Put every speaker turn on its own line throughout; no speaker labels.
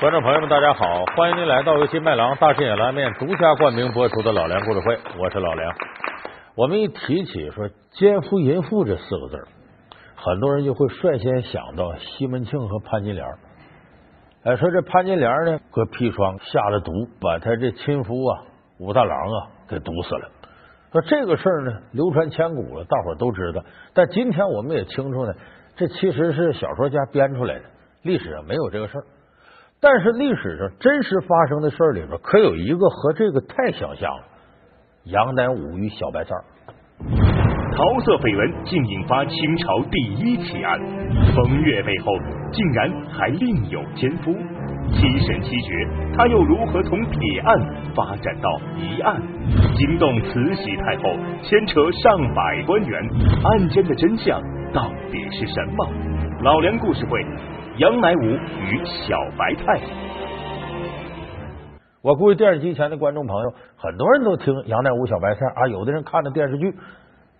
观众朋友们，大家好！欢迎您来到由金麦郎大视野拉面独家冠名播出的《老梁故事会》，我是老梁。我们一提起说“奸夫淫妇”这四个字，很多人就会率先想到西门庆和潘金莲。哎，说这潘金莲呢，搁砒霜下了毒，把他这亲夫啊武大郎啊给毒死了。说这个事儿呢，流传千古了，大伙儿都知道。但今天我们也清楚呢，这其实是小说家编出来的，历史上没有这个事儿。但是历史上真实发生的事儿里边，可有一个和这个太相像了：杨乃武与小白菜。
桃色绯闻竟引发清朝第一奇案，风月背后竟然还另有奸夫。七审七决，他又如何从铁案发展到疑案，惊动慈禧太后，牵扯上百官员，案件的真相到底是什么？老梁故事会。杨乃武与小白菜，
我估计电视机前的观众朋友很多人都听杨乃武、小白菜啊，有的人看的电视剧，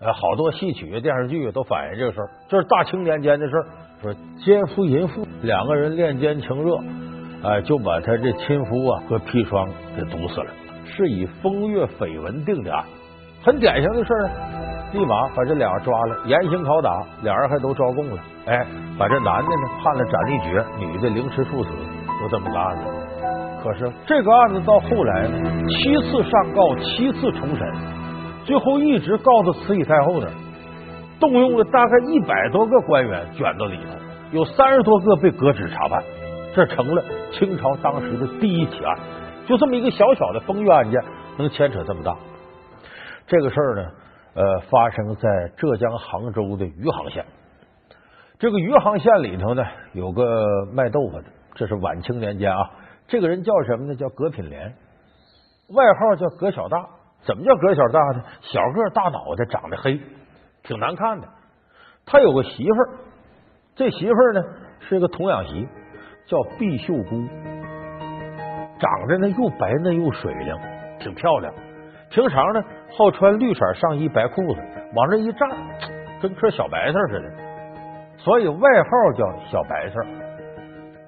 呃，好多戏曲电视剧都反映这个事儿，这是大清年间的事儿，说奸夫淫妇两个人恋奸情热，哎，就把他这亲夫啊和砒霜给毒死了，是以风月绯闻定的案，很典型的事儿。立马把这俩抓了，严刑拷打，俩人还都招供了。哎，把这男的呢判了斩立决，女的凌迟处死，就这么个案子。可是这个案子到后来呢，七次上告，七次重审，最后一直告到慈禧太后那儿，动用了大概一百多个官员卷到里头，有三十多个被革职查办，这成了清朝当时的第一起案。就这么一个小小的风月案件，能牵扯这么大，这个事儿呢？呃，发生在浙江杭州的余杭县。这个余杭县里头呢，有个卖豆腐的，这是晚清年间啊。这个人叫什么呢？叫葛品莲，外号叫葛小大。怎么叫葛小大呢？小个大脑袋，长得黑，挺难看的。他有个媳妇儿，这媳妇儿呢是个童养媳，叫毕秀姑，长得呢又白嫩又水灵，挺漂亮。平常呢，好穿绿色上衣、白裤子，往这一站，跟颗小白菜似的，所以外号叫小白菜。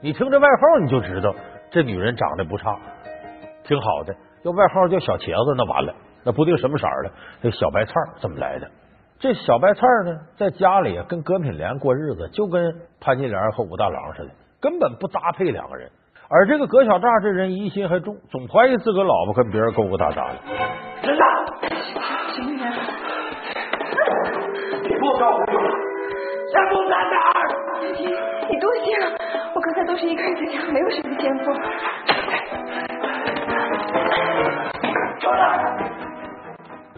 你听这外号，你就知道这女人长得不差，挺好的。要外号叫小茄子，那完了，那不定什么色儿的。这小白菜怎么来的？这小白菜呢，在家里跟葛品莲过日子，就跟潘金莲和武大郎似的，根本不搭配两个人。而这个葛小大这人疑心还重，总怀疑自个老婆跟别人勾勾搭搭的。
真的？什么人？你给我告诉我，先锋在哪儿？
你你多心了，我刚才都是一个人在家，没有什么奸夫。
出来！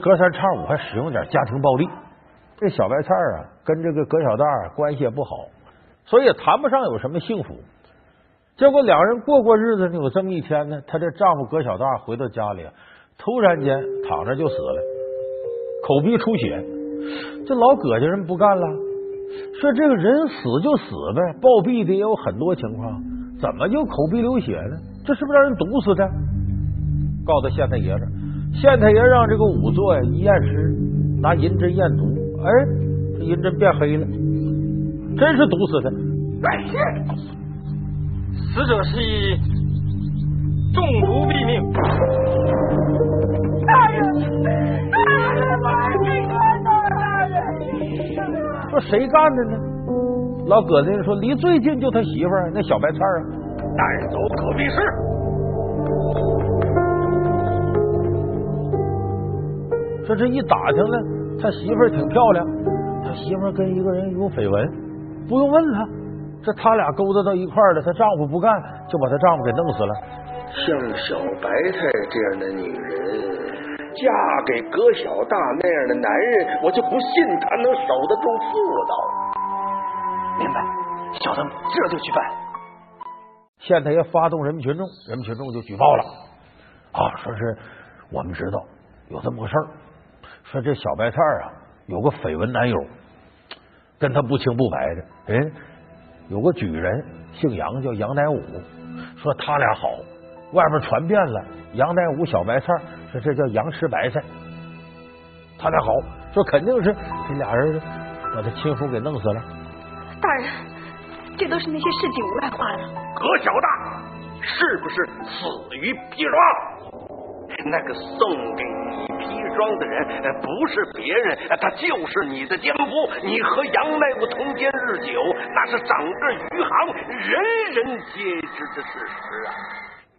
隔三差五还使用点家庭暴力。这小白菜啊，跟这个葛小大关系也不好，所以也谈不上有什么幸福。结果两人过过日子呢，有这么一天呢，她这丈夫葛小大回到家里，突然间躺着就死了，口鼻出血。这老葛家人不干了，说这个人死就死呗，暴毙的也有很多情况，怎么就口鼻流血呢？这是不是让人毒死的？告到县太爷这，县太爷让这个仵作呀一验尸，拿银针验毒，哎，这银针变黑了，真是毒死的。
死者是以中毒毙命。
说谁干的呢？老葛子说离最近就他媳妇儿那小白菜啊。
大人走可必是。
说这一打听呢，他媳妇儿挺漂亮，他媳妇儿跟一个人有绯闻，不用问了。这他俩勾搭到一块儿了，她丈夫不干，就把她丈夫给弄死了。
像小白菜这样的女人，嫁给葛小大那样的男人，我就不信他能守得住妇道。
明白，小的这就去办。
县太爷发动人民群众，人民群众就举报了啊，说是我们知道有这么个事儿，说这小白菜啊有个绯闻男友，跟他不清不白的人。有个举人姓杨，叫杨乃武，说他俩好，外边传遍了。杨乃武小白菜，说这叫羊吃白菜，他俩好，说肯定是这俩人把他亲夫给弄死了。
大人，这都是那些市井无赖画的。
葛小大，
是不是死于砒霜？那个送给你砒霜的人不是别人，他就是你的奸夫。你和杨大夫通奸日久，那是整个余杭人人皆知的事实啊！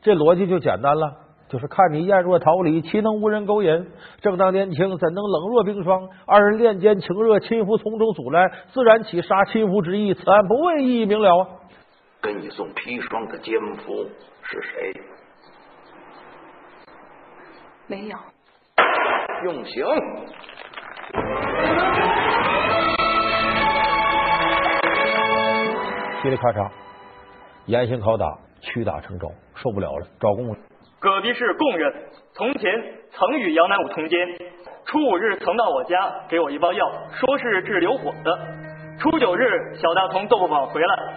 这逻辑就简单了，就是看你艳若桃李，岂能无人勾引？正当年轻，怎能冷若冰霜？二人恋奸情热，亲夫从中阻拦，自然起杀亲夫之意。此案不问，意义明了啊！
给你送砒霜的奸夫是谁？
没有。
用刑。
噼里咔嚓，严刑拷打，屈打成招，受不了了，招供了。
葛逼是供认，从前曾与杨乃武通奸，初五日曾到我家给我一包药，说是治流火的。初九日，小大从豆腐坊回来，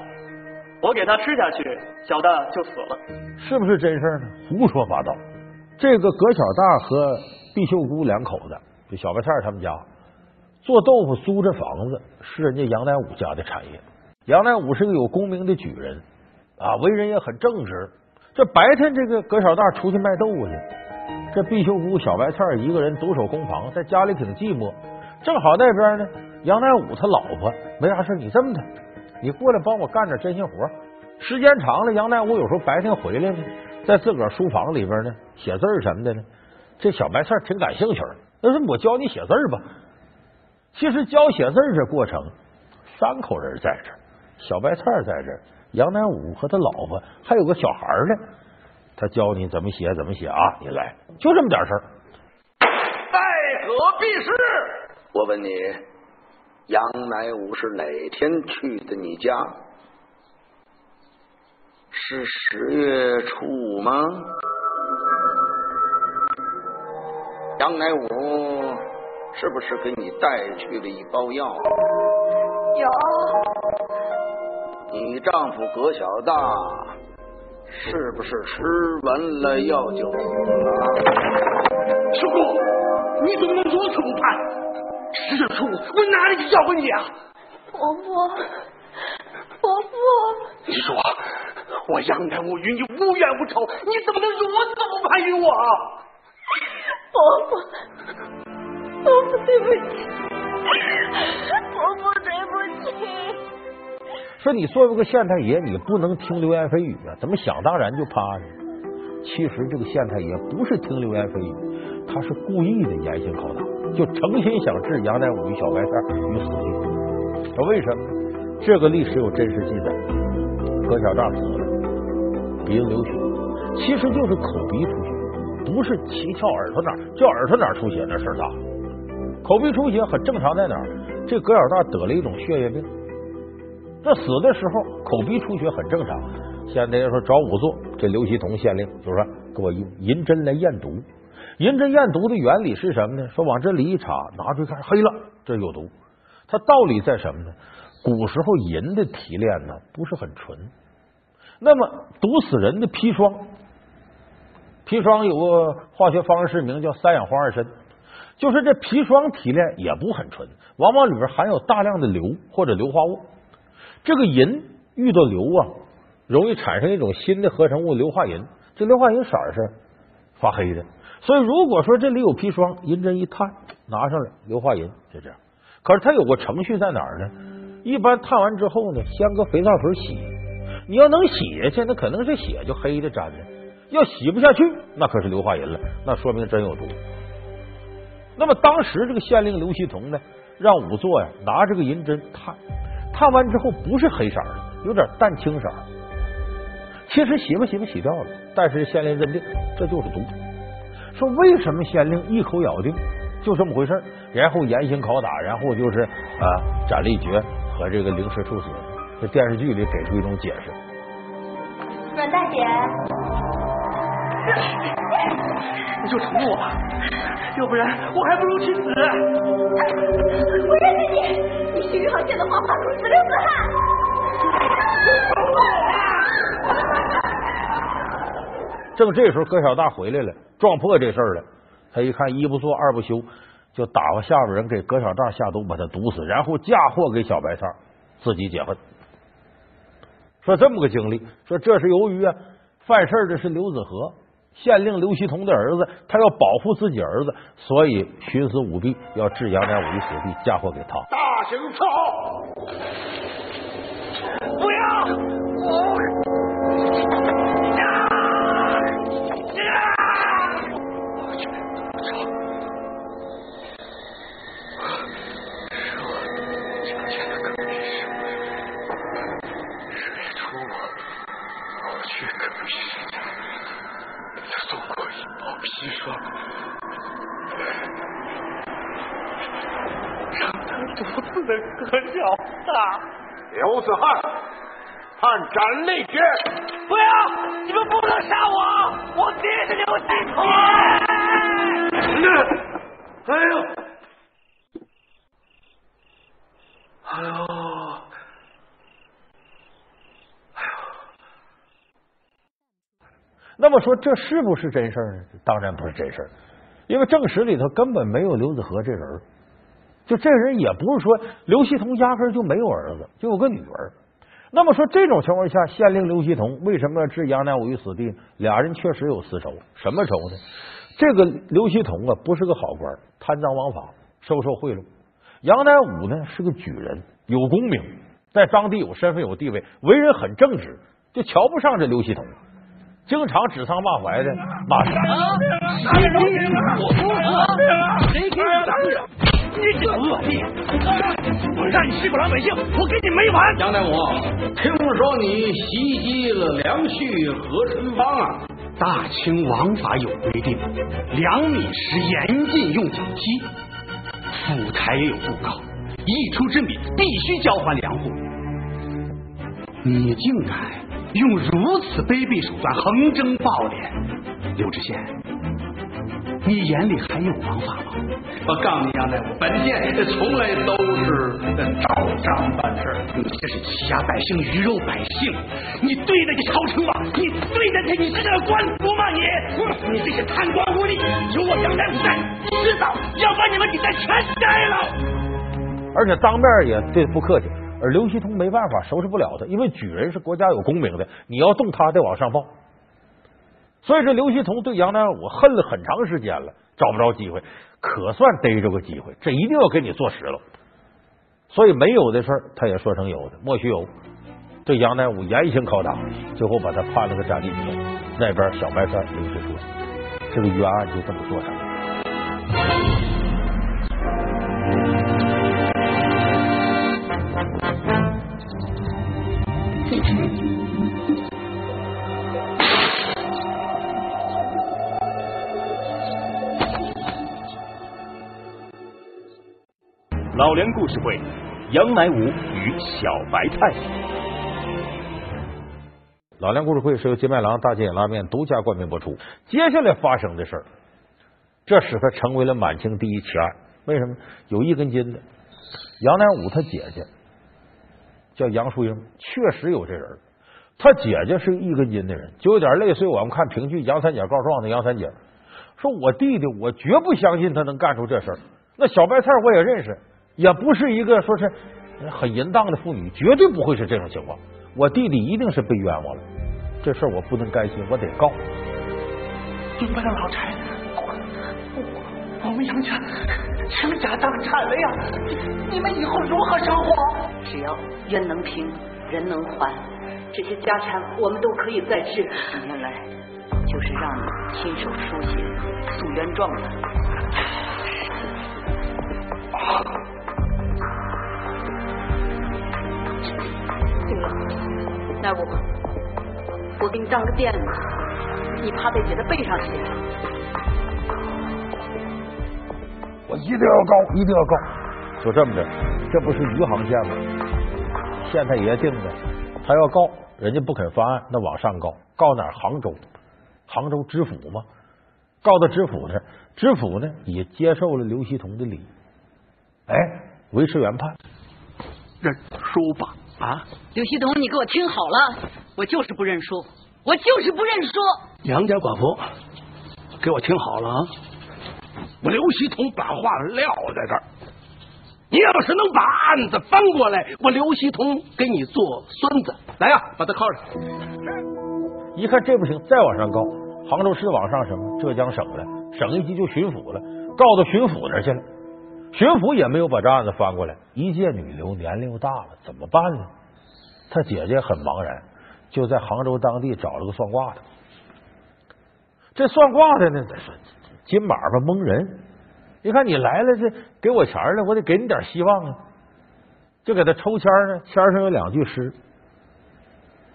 我给他吃下去，小大就死了。
是不是真事呢？胡说八道！这个葛小大和毕秀姑两口子，就小白菜他们家做豆腐租这房子，是人家杨乃武家的产业。杨乃武是个有功名的举人啊，为人也很正直。这白天这个葛小大出去卖豆腐去，这毕秀姑、小白菜一个人独守空房，在家里挺寂寞。正好那边呢，杨乃武他老婆没啥事，你这么的，你过来帮我干点针线活。时间长了，杨乃武有时候白天回来呢。在自个儿书房里边呢，写字什么的呢？这小白菜挺感兴趣的。那说我教你写字吧。其实教写字这过程，三口人在这儿，小白菜在这儿，杨乃武和他老婆还有个小孩呢。他教你怎么写，怎么写啊？你来，就这么点事儿。
在何必是？我问你，杨乃武是哪天去的你家？是十月初五吗？杨乃武是不是给你带去了一包药？
有。
你丈夫葛小大是不是吃完了药就死了？
叔公，你怎么能如此不判？十月初五，我哪里去叫过你啊？
伯父，伯父，
你说。我杨乃武与你无冤无仇，你怎么能如此不判于我？
伯父，伯父对不起，伯父对不起。
说你作为个县太爷，你不能听流言蜚语啊？怎么想当然就趴呢？其实这个县太爷不是听流言蜚语，他是故意的严刑拷打，就诚心想置杨乃武与小白菜于死地。说为什么？这个历史有真实记载，葛小大死了。鼻子流血，其实就是口鼻出血，不是脐窍耳朵哪叫耳朵哪出血那事儿大。口鼻出血很正常，在哪儿？这葛小大得了一种血液病，这死的时候口鼻出血很正常。现在要说找仵作，这刘希同县令就说给我用银针来验毒。银针验毒的原理是什么呢？说往这里一插，拿出一看黑了，这有毒。它道理在什么呢？古时候银的提炼呢不是很纯。那么毒死人的砒霜，砒霜有个化学方式名叫三氧化二砷，就是这砒霜提炼也不很纯，往往里边含有大量的硫或者硫化物。这个银遇到硫啊，容易产生一种新的合成物硫化银，这硫化银色是发黑的。所以如果说这里有砒霜，银针一探，拿上来硫化银就这样。可是它有个程序在哪儿呢？一般探完之后呢，先搁肥皂水洗。你要能洗下去，那可能这血就黑的粘的；要洗不下去，那可是硫化银了，那说明真有毒。那么当时这个县令刘希同呢，让仵作呀拿这个银针探，探完之后不是黑色的，有点淡青色。其实洗吧洗吧洗掉了，但是县令认定这就是毒。说为什么县令一口咬定就这么回事然后严刑拷打，然后就是啊斩立决和这个凌迟处死。这电视剧里给出一种解释。
阮大姐，
你就宠我吧，要不然我还不如去死。
我认识你，你是余杭县的黄花公子刘子汉。
正这时候，葛小大回来了，撞破这事儿了。他一看，一不做二不休，就打发下边人给葛小大下毒，把他毒死，然后嫁祸给小白菜，自己解恨。说这么个经历，说这是由于啊犯事的是刘子和，县令刘希同的儿子，他要保护自己儿子，所以徇私舞弊，要置杨乃武于死地，嫁祸给他。
大刑伺候！不要！
那么说，这是不是真事呢？当然不是真事因为正史里头根本没有刘子和这人。就这人也不是说刘锡同压根就没有儿子，就有个女儿。那么说这种情况下，县令刘锡同为什么要置杨乃武于死地？俩人确实有私仇，什么仇呢？这个刘锡同啊，不是个好官，贪赃枉法，收受贿赂。杨乃武呢，是个举人，有功名，在当地有身份有地位，为人很正直，就瞧不上这刘锡同。经常指桑骂槐的骂谁？
谁给你我说谁给你你这恶劣！我让你欺负老百姓，我跟你没完！
杨大武，听说你袭击了梁旭和春芳啊？大清王法有规定，粮米时严禁用脚踢，府台也有布告，一出之米必须交还粮户。你竟敢！用如此卑鄙手段横征暴敛，刘知县，你眼里还有王法吗？我告诉你杨大夫，本县从来都是照章办事，你这是欺压百姓、鱼肉百姓，你对得起朝廷吗？你对得起你这个官府吗？你，你这些贪官污吏，有我杨大夫在，迟早要把你们给他全摘了。
而且当面也对不客气。而刘锡通没办法收拾不了他，因为举人是国家有功名的，你要动他得往上报。所以这刘锡通对杨乃武恨了很长时间了，找不着机会，可算逮着个机会，这一定要给你坐实了。所以没有的事儿他也说成有的，莫须有。对杨乃武严刑拷打，最后把他判了个斩立决。那边小白菜刘世说，这个冤案就这么做成了。
老梁故事会：杨乃武与小白菜。
老梁故事会是由金麦郎大金眼拉面独家冠名播出。接下来发生的事儿，这使他成为了满清第一奇案。为什么？有一根筋的杨乃武他姐姐叫杨淑英，确实有这人。他姐姐是一根筋的人，就有点类似于我们看评剧《杨三姐告状》的杨三姐，说我弟弟，我绝不相信他能干出这事儿。那小白菜我也认识。也不是一个说是很淫荡的妇女，绝对不会是这种情况。我弟弟一定是被冤枉了，这事儿我不能甘心，我得告。
明白了，老柴，我我们杨家倾家荡产了呀！你们以后如何生活？
只要冤能平，人能还，这些家产我们都可以再治。今天来就是让你亲手书写诉冤状的。那我，我给你当个垫子，你趴在姐的背上写。
我一定要告，一定要告。就这么着，这不是余杭县吗？县太爷定的，他要告，人家不肯翻案，那往上告，告哪？杭州，杭州知府吗？告到知府那，知府呢也接受了刘希同的礼，哎，维持原判，
认输吧。啊，
刘希同，你给我听好了，我就是不认输，我就是不认输。
杨家寡妇，给我听好了啊！我刘希同把话撂在这儿，你要是能把案子翻过来，我刘希同给你做孙子。来呀，把他铐上。
一看这不行，再往上告，杭州市往上什么？浙江省了，省一级就巡抚了，告到巡抚那去了。巡抚也没有把这案子翻过来。一介女流，年龄又大了，怎么办呢？他姐姐很茫然，就在杭州当地找了个算卦的。这算卦的呢，说金马吧蒙人。你看你来了，这给我钱了，我得给你点希望啊！就给他抽签呢，签上有两句诗，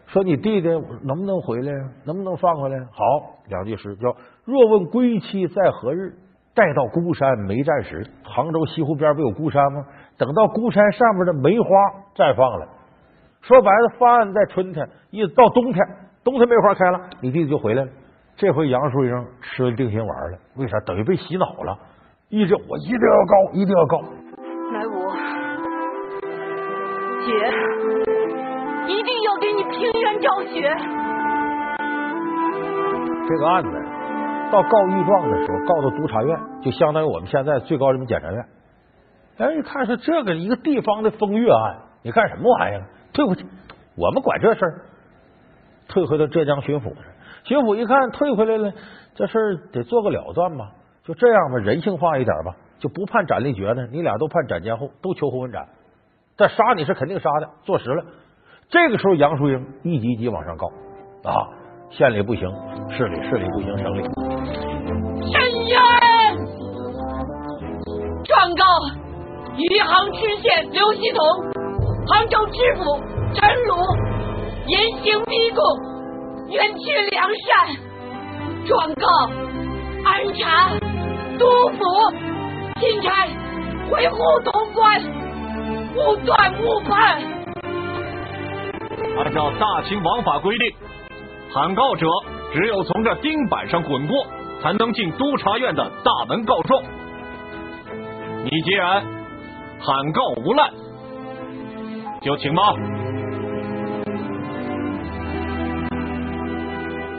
说你弟弟能不能回来呀，能不能放回来？好，两句诗叫“若问归期在何日，待到孤山没战时”。杭州西湖边不有孤山吗？等到孤山上面的梅花绽放了，说白了，方案在春天，一到冬天，冬天梅花开了，你弟弟就回来了。这回杨树英吃了定心丸了，为啥？等于被洗脑了。一直我一定要告，一定要告。
来武，姐一定要给你平冤昭雪。
这个案子到告御状的时候，告到督察院，就相当于我们现在最高人民检察院。哎，一看是这个一个地方的风月案，你干什么玩意儿？退回去，我们管这事儿，退回到浙江巡抚。巡抚一看退回来了，这事儿得做个了断吧。就这样吧，人性化一点吧，就不判斩立决呢。你俩都判斩监后，都求后问斩。但杀你是肯定杀的，坐实了。这个时候，杨淑英一级一级往上告啊，县里不行，市里市里不行，省里。
申冤！状告余杭知县刘希同、杭州知府陈鲁严刑逼供，冤屈良善。状告安察。督府钦差回沪潼关，勿断误判。
按照大清王法规定，喊告者只有从这钉板上滚过，才能进督察院的大门告状。你既然喊告无赖，就请吧。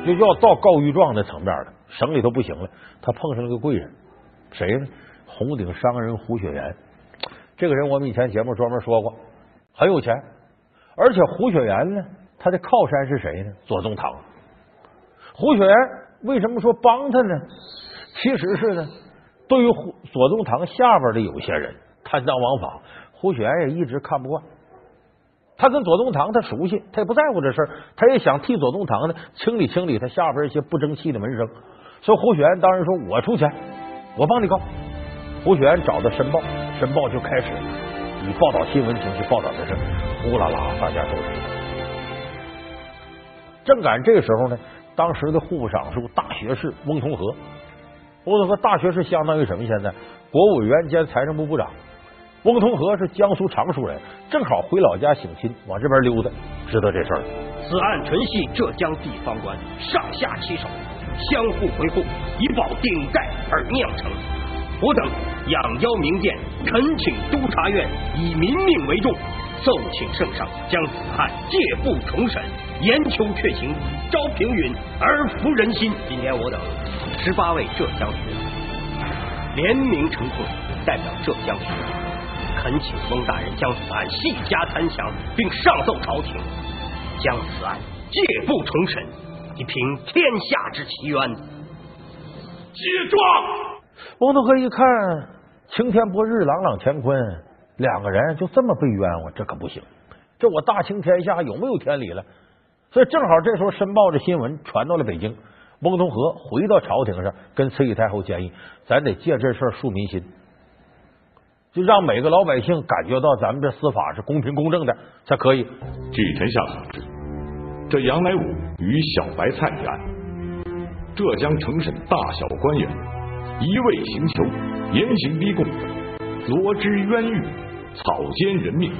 就要到告御状的层面了，省里头不行了，他碰上了个贵人。谁呢？红顶商人胡雪岩，这个人我们以前节目专门说过，很有钱，而且胡雪岩呢，他的靠山是谁呢？左宗棠。胡雪岩为什么说帮他呢？其实是呢，对于左宗棠下边的有些人贪赃枉法，胡雪岩也一直看不惯。他跟左宗棠他熟悉，他也不在乎这事，他也想替左宗棠呢清理清理他下边一些不争气的门生。所以胡雪岩当然说：“我出钱。”我帮你告，胡雪岩找到《申报》，《申报》就开始以报道新闻形式报道这事，呼啦啦，大家都知道。正赶这个时候呢，当时的户部尚书、大学士翁同龢，翁同龢大学士相当于什么？现在国务委员兼财政部部长。翁同龢是江苏常熟人，正好回老家省亲，往这边溜达，知道这事儿。
此案纯系浙江地方官上下其手。相互回复，以保顶戴而酿成。我等仰邀明鉴，恳请督察院以民命为重，奏请圣上将此案借步重审，严求确刑，昭平允而服人心。今天我等十八位浙江学子联名呈送，代表浙江学子，恳请翁大人将此案细加参详，并上奏朝廷，将此案借步重审。以平天下之奇冤。
接状。
翁同龢一看晴天博日，朗朗乾坤，两个人就这么被冤枉，这可不行。这我大清天下有没有天理了？所以正好这时候申报的新闻传到了北京，翁同龢回到朝廷上，跟慈禧太后建议，咱得借这事儿树民心，就让每个老百姓感觉到咱们这司法是公平公正的，才可以。
据臣下所知。这杨乃武与小白菜一案，浙江承审大小官员一味行求、严刑逼供、罗织冤狱、草菅人命、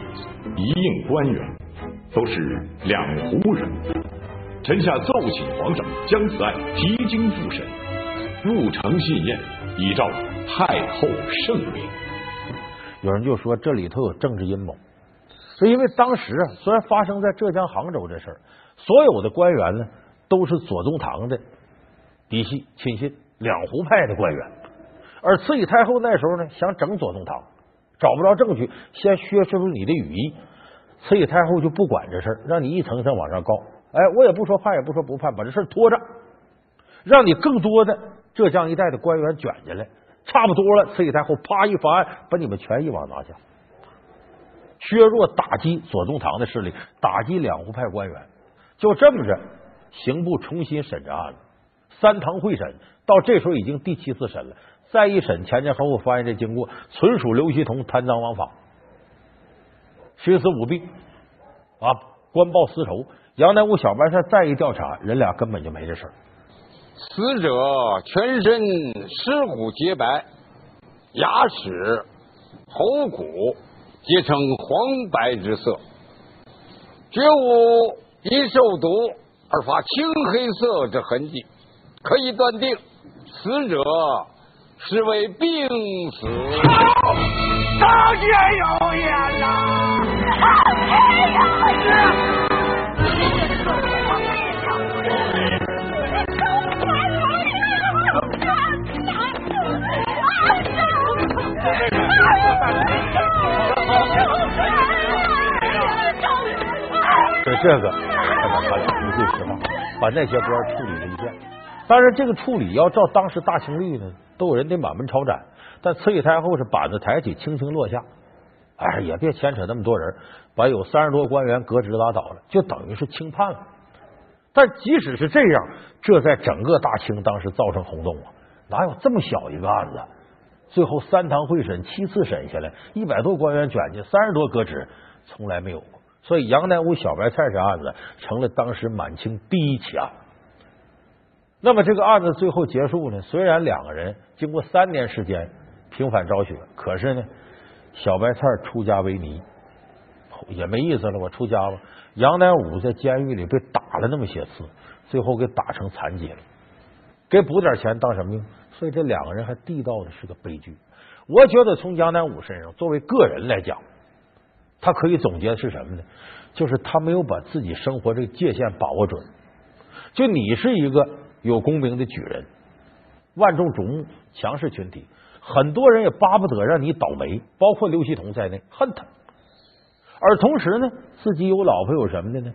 一应官员，都是两湖人。臣下奏请皇上将此案提经复审，入诚信验，以昭太后圣明。
有人就说这里头有政治阴谋，是因为当时啊，虽然发生在浙江杭州这事儿。所有的官员呢，都是左宗棠的嫡系亲信，两湖派的官员。而慈禧太后那时候呢，想整左宗棠，找不着证据，先削除你的羽翼。慈禧太后就不管这事儿，让你一层层往上告，哎，我也不说判，也不说不判，把这事拖着，让你更多的浙江一带的官员卷进来，差不多了，慈禧太后啪一发案，把你们全一网拿下，削弱打击左宗棠的势力，打击两湖派官员，就这么着，刑部重新审这案子，三堂会审，到这时候已经第七次审了。再一审，前前后后发现这经过纯属刘锡同贪赃枉法、徇私舞弊啊，官报私仇。杨乃武、小白菜再一调查，人俩根本就没这事儿。
死者全身尸骨洁白，牙齿、喉骨皆呈黄白之色，绝无因受毒而发青黑色之痕迹，可以断定死者。是为病死，
苍天有眼呐！苍天有眼！
就这个，他把他俩一句实话，把那些官处理了一遍。但是，这个处理要照当时大清律呢。都有人得满门抄斩，但慈禧太后是板子抬起，轻轻落下。哎，也别牵扯那么多人，把有三十多官员革职拉倒了，就等于是轻判了。但即使是这样，这在整个大清当时造成轰动啊！哪有这么小一个案子？最后三堂会审，七次审下来，一百多官员卷进，三十多革职，从来没有过。所以杨乃武小白菜这案子成了当时满清第一起案。那么这个案子最后结束呢？虽然两个人经过三年时间平反昭雪，可是呢，小白菜出家为尼也没意思了。我出家吧。杨乃武在监狱里被打了那么些次，最后给打成残疾了，给补点钱当什么用？所以这两个人还地道的是个悲剧。我觉得从杨乃武身上作为个人来讲，他可以总结是什么呢？就是他没有把自己生活这个界限把握准。就你是一个。有功名的举人，万众瞩目，强势群体，很多人也巴不得让你倒霉，包括刘希同在内，恨他。而同时呢，自己有老婆有什么的呢？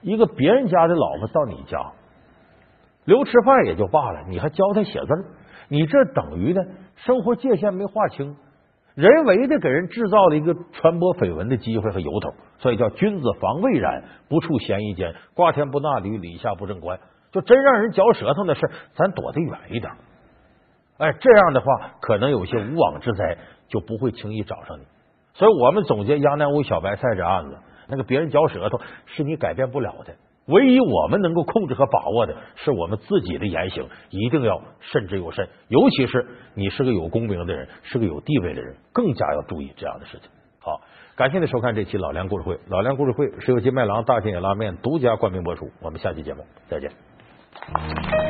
一个别人家的老婆到你家留吃饭也就罢了，你还教他写字你这等于呢生活界限没划清，人为的给人制造了一个传播绯闻的机会和由头，所以叫君子防未然，不处嫌疑间，瓜田不纳履，李下不正官。就真让人嚼舌头的事，咱躲得远一点。哎，这样的话，可能有些无妄之灾就不会轻易找上你。所以我们总结杨乃武小白菜这案子，那个别人嚼舌头是你改变不了的，唯一我们能够控制和把握的是我们自己的言行，一定要慎之又慎。尤其是你是个有功名的人，是个有地位的人，更加要注意这样的事情。好，感谢您收看这期老梁故事会。老梁故事会是由金麦郎大金野拉面独家冠名播出。我们下期节目再见。Thank you.